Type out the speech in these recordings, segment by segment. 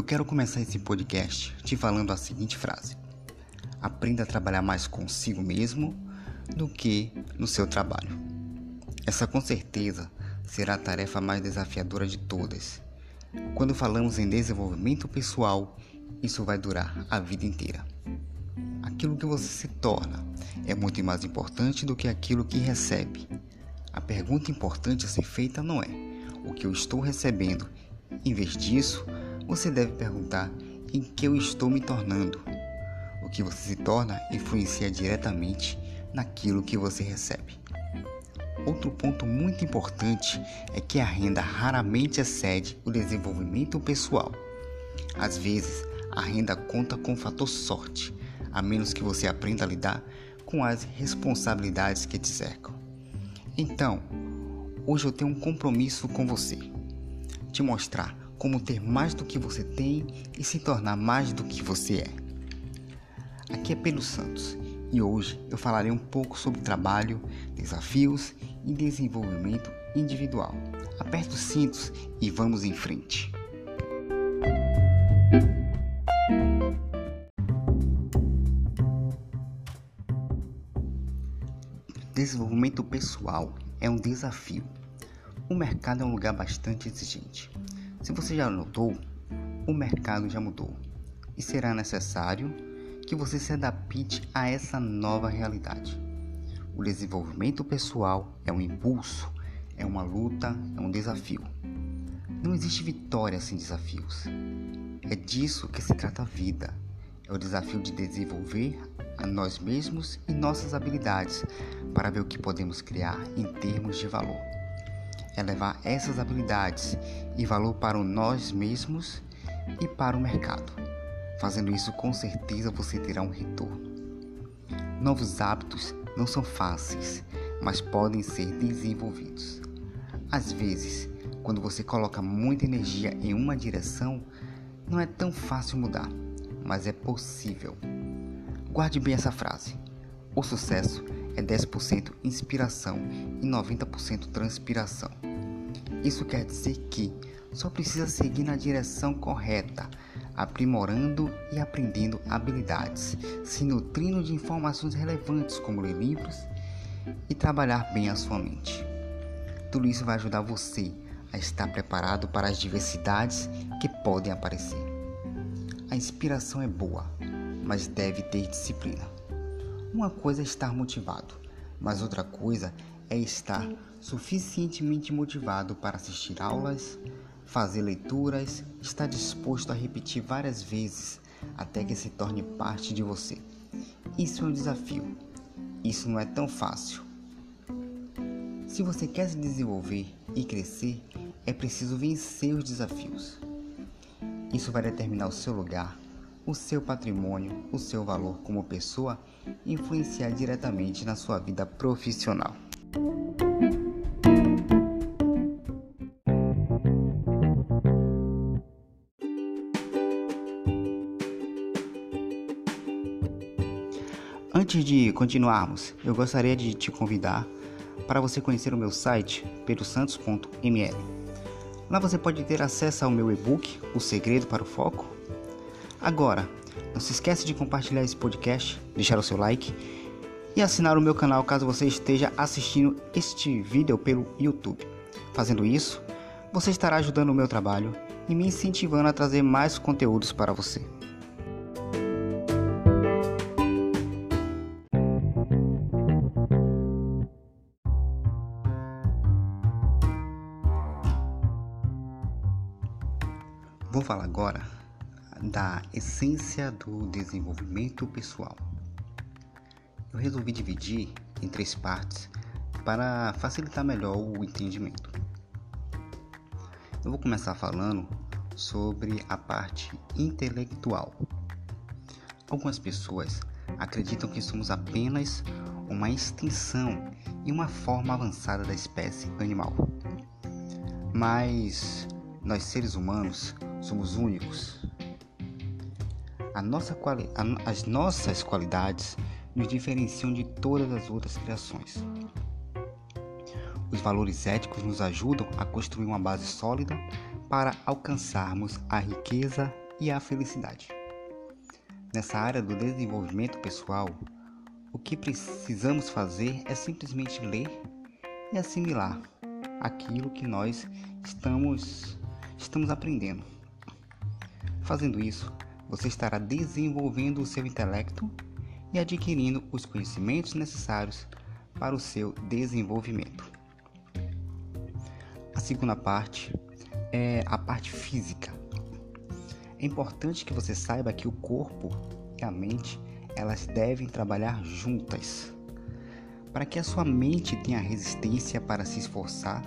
Eu quero começar esse podcast te falando a seguinte frase: Aprenda a trabalhar mais consigo mesmo do que no seu trabalho. Essa com certeza será a tarefa mais desafiadora de todas. Quando falamos em desenvolvimento pessoal, isso vai durar a vida inteira. Aquilo que você se torna é muito mais importante do que aquilo que recebe. A pergunta importante a ser feita não é o que eu estou recebendo. Em vez disso, você deve perguntar em que eu estou me tornando. O que você se torna influencia diretamente naquilo que você recebe. Outro ponto muito importante é que a renda raramente excede o desenvolvimento pessoal. Às vezes, a renda conta com o fator sorte, a menos que você aprenda a lidar com as responsabilidades que te cercam. Então, hoje eu tenho um compromisso com você: te mostrar como ter mais do que você tem e se tornar mais do que você é. Aqui é Pedro Santos e hoje eu falarei um pouco sobre trabalho, desafios e desenvolvimento individual. Aperte os cintos e vamos em frente. Desenvolvimento pessoal é um desafio. O mercado é um lugar bastante exigente. Se você já notou, o mercado já mudou e será necessário que você se adapte a essa nova realidade. O desenvolvimento pessoal é um impulso, é uma luta, é um desafio. Não existe vitória sem desafios. É disso que se trata a vida. É o desafio de desenvolver a nós mesmos e nossas habilidades para ver o que podemos criar em termos de valor. É levar essas habilidades e valor para nós mesmos e para o mercado. Fazendo isso, com certeza você terá um retorno. Novos hábitos não são fáceis, mas podem ser desenvolvidos. Às vezes, quando você coloca muita energia em uma direção, não é tão fácil mudar, mas é possível. Guarde bem essa frase. O sucesso é 10% inspiração e 90% transpiração. Isso quer dizer que só precisa seguir na direção correta, aprimorando e aprendendo habilidades, se nutrindo de informações relevantes como ler livros e trabalhar bem a sua mente. Tudo isso vai ajudar você a estar preparado para as diversidades que podem aparecer. A inspiração é boa, mas deve ter disciplina. Uma coisa é estar motivado, mas outra coisa é estar suficientemente motivado para assistir aulas, fazer leituras, estar disposto a repetir várias vezes até que se torne parte de você. Isso é um desafio. Isso não é tão fácil. Se você quer se desenvolver e crescer, é preciso vencer os desafios. Isso vai determinar o seu lugar o seu patrimônio, o seu valor como pessoa influenciar diretamente na sua vida profissional. Antes de continuarmos, eu gostaria de te convidar para você conhecer o meu site pedrosantos.ml. Lá você pode ter acesso ao meu e-book O Segredo para o Foco Agora, não se esqueça de compartilhar esse podcast, deixar o seu like e assinar o meu canal caso você esteja assistindo este vídeo pelo YouTube. Fazendo isso, você estará ajudando o meu trabalho e me incentivando a trazer mais conteúdos para você. Vou falar agora da essência do desenvolvimento pessoal. Eu resolvi dividir em três partes para facilitar melhor o entendimento. Eu vou começar falando sobre a parte intelectual. Algumas pessoas acreditam que somos apenas uma extensão e uma forma avançada da espécie animal. Mas nós seres humanos somos únicos nossa quali as nossas qualidades nos diferenciam de todas as outras criações. Os valores éticos nos ajudam a construir uma base sólida para alcançarmos a riqueza e a felicidade. Nessa área do desenvolvimento pessoal, o que precisamos fazer é simplesmente ler e assimilar aquilo que nós estamos, estamos aprendendo. Fazendo isso, você estará desenvolvendo o seu intelecto e adquirindo os conhecimentos necessários para o seu desenvolvimento. A segunda parte é a parte física. É importante que você saiba que o corpo e a mente elas devem trabalhar juntas. Para que a sua mente tenha resistência para se esforçar,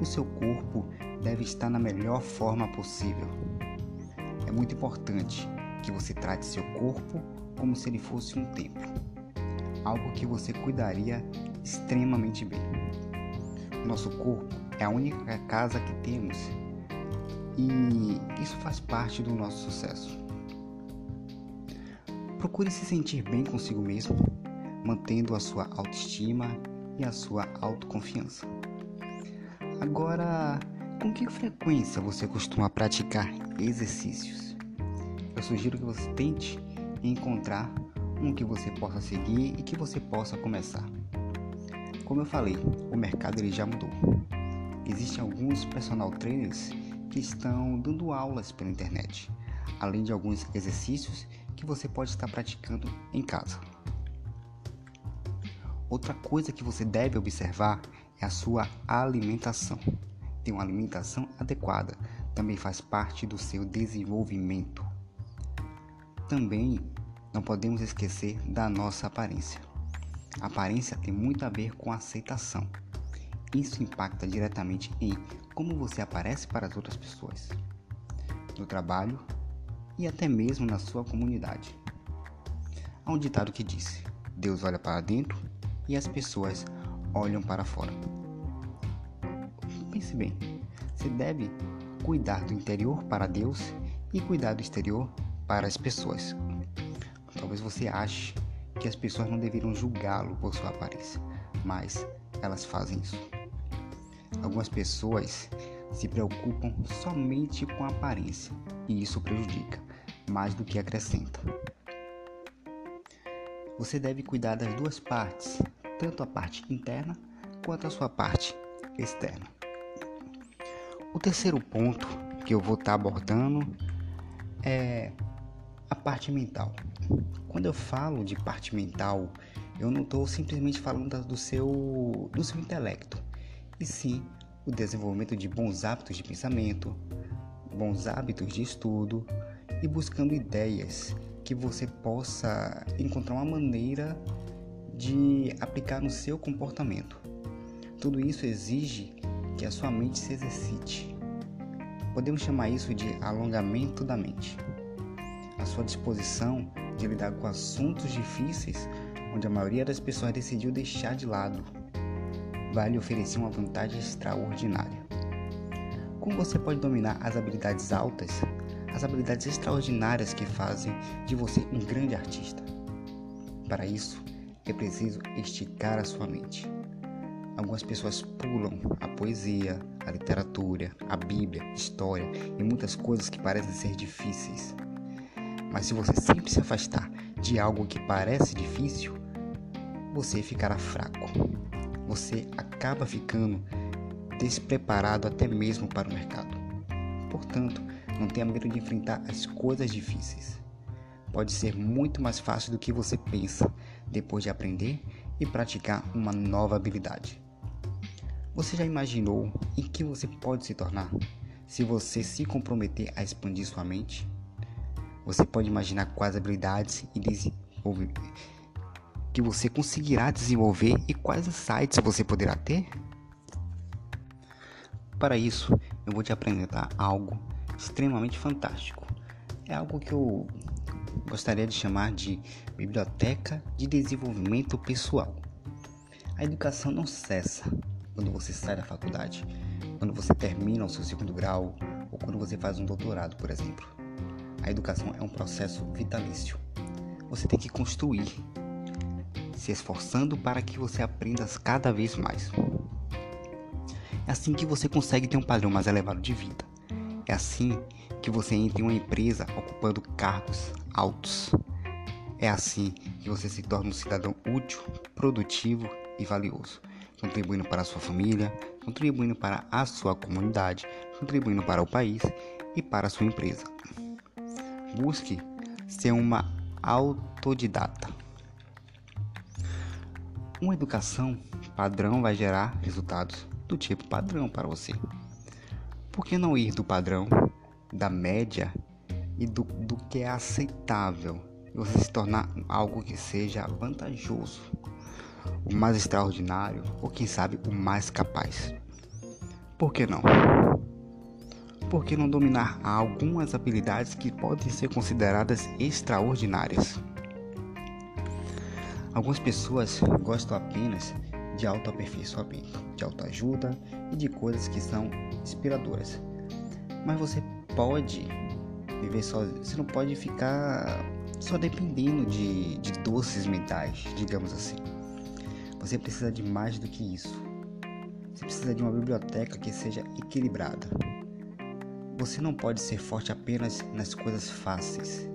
o seu corpo deve estar na melhor forma possível. É muito importante que você trate seu corpo como se ele fosse um templo, algo que você cuidaria extremamente bem. Nosso corpo é a única casa que temos e isso faz parte do nosso sucesso. Procure se sentir bem consigo mesmo, mantendo a sua autoestima e a sua autoconfiança. Agora, com que frequência você costuma praticar exercícios? Eu sugiro que você tente encontrar um que você possa seguir e que você possa começar. Como eu falei, o mercado ele já mudou. Existem alguns personal trainers que estão dando aulas pela internet, além de alguns exercícios que você pode estar praticando em casa. Outra coisa que você deve observar é a sua alimentação. Ter uma alimentação adequada também faz parte do seu desenvolvimento. Também não podemos esquecer da nossa aparência. A aparência tem muito a ver com a aceitação. Isso impacta diretamente em como você aparece para as outras pessoas. No trabalho, e até mesmo na sua comunidade. Há um ditado que diz: Deus olha para dentro e as pessoas olham para fora. Pense bem, você deve cuidar do interior para Deus e cuidar do exterior para as pessoas. Talvez você ache que as pessoas não deveriam julgá-lo por sua aparência, mas elas fazem isso. Algumas pessoas se preocupam somente com a aparência e isso prejudica mais do que acrescenta. Você deve cuidar das duas partes, tanto a parte interna quanto a sua parte externa. O terceiro ponto que eu vou estar abordando é parte mental. Quando eu falo de parte mental, eu não estou simplesmente falando do seu, do seu intelecto, e sim o desenvolvimento de bons hábitos de pensamento, bons hábitos de estudo e buscando ideias que você possa encontrar uma maneira de aplicar no seu comportamento. Tudo isso exige que a sua mente se exercite. Podemos chamar isso de alongamento da mente. A sua disposição de lidar com assuntos difíceis, onde a maioria das pessoas decidiu deixar de lado, vai lhe oferecer uma vantagem extraordinária. Como você pode dominar as habilidades altas, as habilidades extraordinárias que fazem de você um grande artista? Para isso, é preciso esticar a sua mente. Algumas pessoas pulam a poesia, a literatura, a Bíblia, história e muitas coisas que parecem ser difíceis. Mas se você sempre se afastar de algo que parece difícil, você ficará fraco. Você acaba ficando despreparado até mesmo para o mercado. Portanto, não tenha medo de enfrentar as coisas difíceis. Pode ser muito mais fácil do que você pensa depois de aprender e praticar uma nova habilidade. Você já imaginou em que você pode se tornar se você se comprometer a expandir sua mente? Você pode imaginar quais habilidades e que você conseguirá desenvolver e quais insights você poderá ter? Para isso, eu vou te apresentar algo extremamente fantástico. É algo que eu gostaria de chamar de biblioteca de desenvolvimento pessoal. A educação não cessa quando você sai da faculdade, quando você termina o seu segundo grau ou quando você faz um doutorado, por exemplo. A educação é um processo vitalício. Você tem que construir, se esforçando para que você aprenda cada vez mais. É assim que você consegue ter um padrão mais elevado de vida. É assim que você entre em uma empresa ocupando cargos altos. É assim que você se torna um cidadão útil, produtivo e valioso, contribuindo para a sua família, contribuindo para a sua comunidade, contribuindo para o país e para a sua empresa. Busque ser uma autodidata. Uma educação padrão vai gerar resultados do tipo padrão para você. Por que não ir do padrão, da média e do, do que é aceitável e você se tornar algo que seja vantajoso, o mais extraordinário ou quem sabe o mais capaz? Por que não? Por que não dominar algumas habilidades que podem ser consideradas extraordinárias? Algumas pessoas gostam apenas de autoaperfeiçoamento, de autoajuda e de coisas que são inspiradoras. Mas você pode viver sozinho, você não pode ficar só dependendo de, de doces mentais, digamos assim. Você precisa de mais do que isso. Você precisa de uma biblioteca que seja equilibrada. Você não pode ser forte apenas nas coisas fáceis.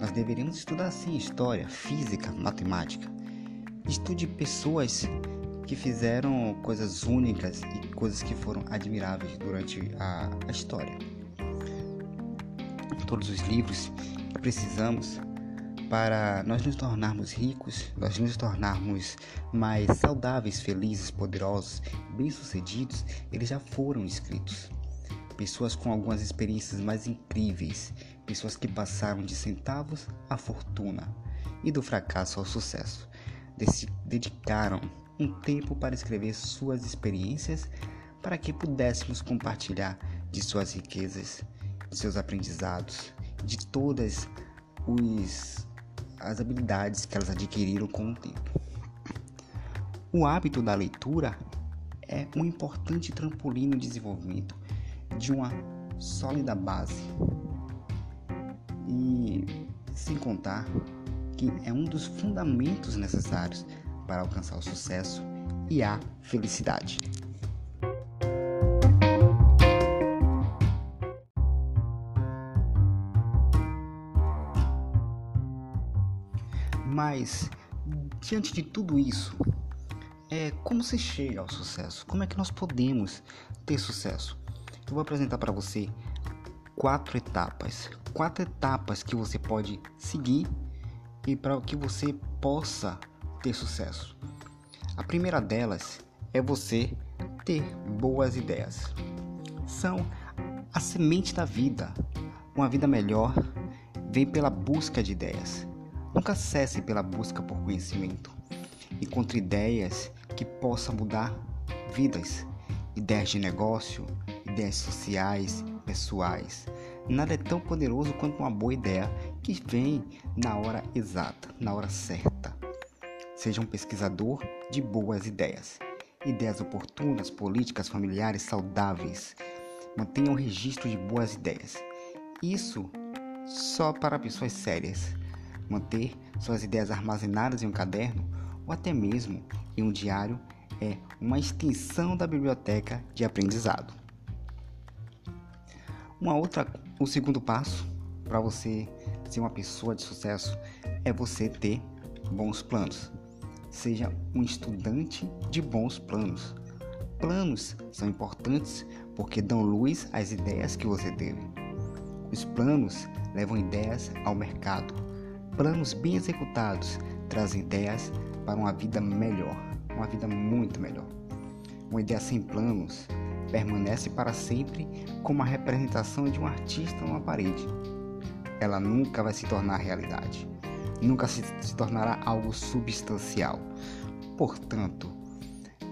Nós deveríamos estudar sim história, física, matemática. Estude pessoas que fizeram coisas únicas e coisas que foram admiráveis durante a, a história. Todos os livros que precisamos para nós nos tornarmos ricos, nós nos tornarmos mais saudáveis, felizes, poderosos, bem-sucedidos, eles já foram escritos. Pessoas com algumas experiências mais incríveis, pessoas que passaram de centavos à fortuna e do fracasso ao sucesso, dedicaram um tempo para escrever suas experiências para que pudéssemos compartilhar de suas riquezas, de seus aprendizados, de todas os, as habilidades que elas adquiriram com o tempo. O hábito da leitura é um importante trampolim no desenvolvimento de uma sólida base e sem contar que é um dos fundamentos necessários para alcançar o sucesso e a felicidade. Mas, diante de tudo isso, é como se chega ao sucesso? Como é que nós podemos ter sucesso? Eu vou apresentar para você quatro etapas, quatro etapas que você pode seguir e para que você possa ter sucesso. A primeira delas é você ter boas ideias. São a semente da vida. Uma vida melhor vem pela busca de ideias. Nunca cesse pela busca por conhecimento. Encontre ideias que possam mudar vidas, ideias de negócio, ideias sociais, pessoais. Nada é tão poderoso quanto uma boa ideia que vem na hora exata, na hora certa. Seja um pesquisador de boas ideias. Ideias oportunas, políticas, familiares, saudáveis. Mantenha um registro de boas ideias. Isso só para pessoas sérias. Manter suas ideias armazenadas em um caderno ou até mesmo em um diário é uma extensão da biblioteca de aprendizado. Uma outra, o segundo passo para você ser uma pessoa de sucesso é você ter bons planos. Seja um estudante de bons planos. Planos são importantes porque dão luz às ideias que você teve. Os planos levam ideias ao mercado. Planos bem executados trazem ideias para uma vida melhor, uma vida muito melhor. Uma ideia sem planos permanece para sempre como a representação de um artista numa parede. Ela nunca vai se tornar realidade nunca se, se tornará algo substancial. Portanto,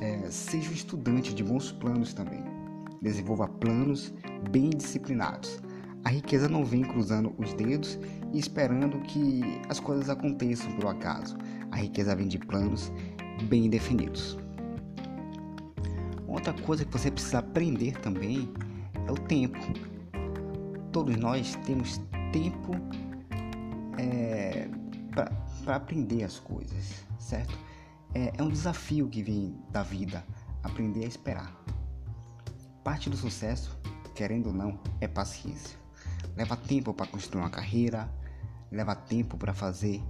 é, seja um estudante de bons planos também. Desenvolva planos bem disciplinados. A riqueza não vem cruzando os dedos e esperando que as coisas aconteçam por acaso. A riqueza vem de planos bem definidos. Outra coisa que você precisa aprender também é o tempo. Todos nós temos tempo é, para aprender as coisas, certo? É, é um desafio que vem da vida, aprender a esperar. Parte do sucesso, querendo ou não, é paciência. leva tempo para construir uma carreira, leva tempo para fazer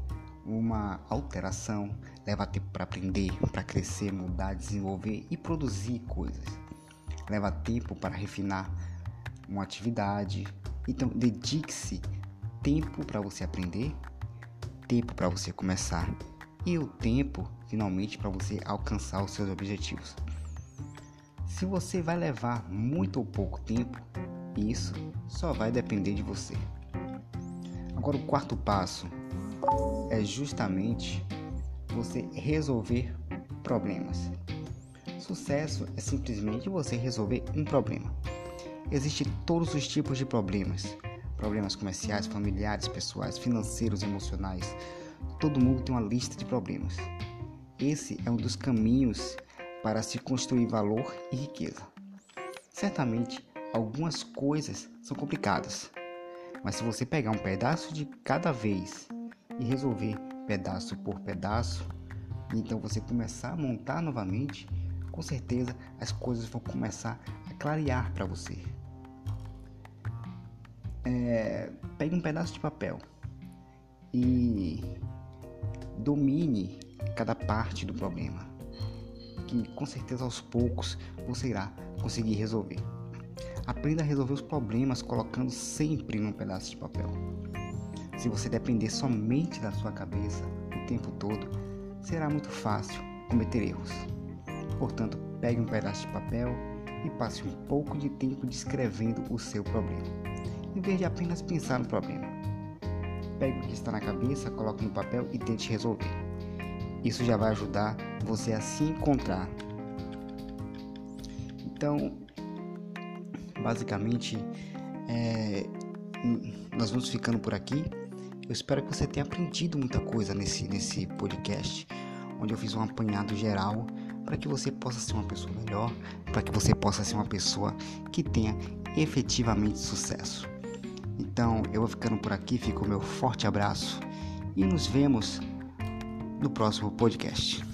uma alteração, leva tempo para aprender, para crescer, mudar, desenvolver e produzir coisas. Leva tempo para refinar uma atividade. Então, dedique-se tempo para você aprender, tempo para você começar e o tempo finalmente para você alcançar os seus objetivos. Se você vai levar muito ou pouco tempo, isso só vai depender de você. Agora, o quarto passo é justamente você resolver problemas. Sucesso é simplesmente você resolver um problema. Existem todos os tipos de problemas: problemas comerciais, familiares, pessoais, financeiros, emocionais. Todo mundo tem uma lista de problemas. Esse é um dos caminhos para se construir valor e riqueza. Certamente, algumas coisas são complicadas, mas se você pegar um pedaço de cada vez e resolver pedaço por pedaço, e então você começar a montar novamente, com certeza as coisas vão começar a clarear para você. É, pegue um pedaço de papel e domine cada parte do problema, que com certeza aos poucos você irá conseguir resolver. Aprenda a resolver os problemas colocando sempre num pedaço de papel. Se você depender somente da sua cabeça o tempo todo, será muito fácil cometer erros. Portanto, pegue um pedaço de papel e passe um pouco de tempo descrevendo o seu problema, em vez de apenas pensar no problema. Pegue o que está na cabeça, coloque no papel e tente resolver. Isso já vai ajudar você a se encontrar. Então, basicamente, é, nós vamos ficando por aqui. Eu espero que você tenha aprendido muita coisa nesse, nesse podcast, onde eu fiz um apanhado geral para que você possa ser uma pessoa melhor, para que você possa ser uma pessoa que tenha efetivamente sucesso. Então, eu vou ficando por aqui, fica o meu forte abraço e nos vemos no próximo podcast.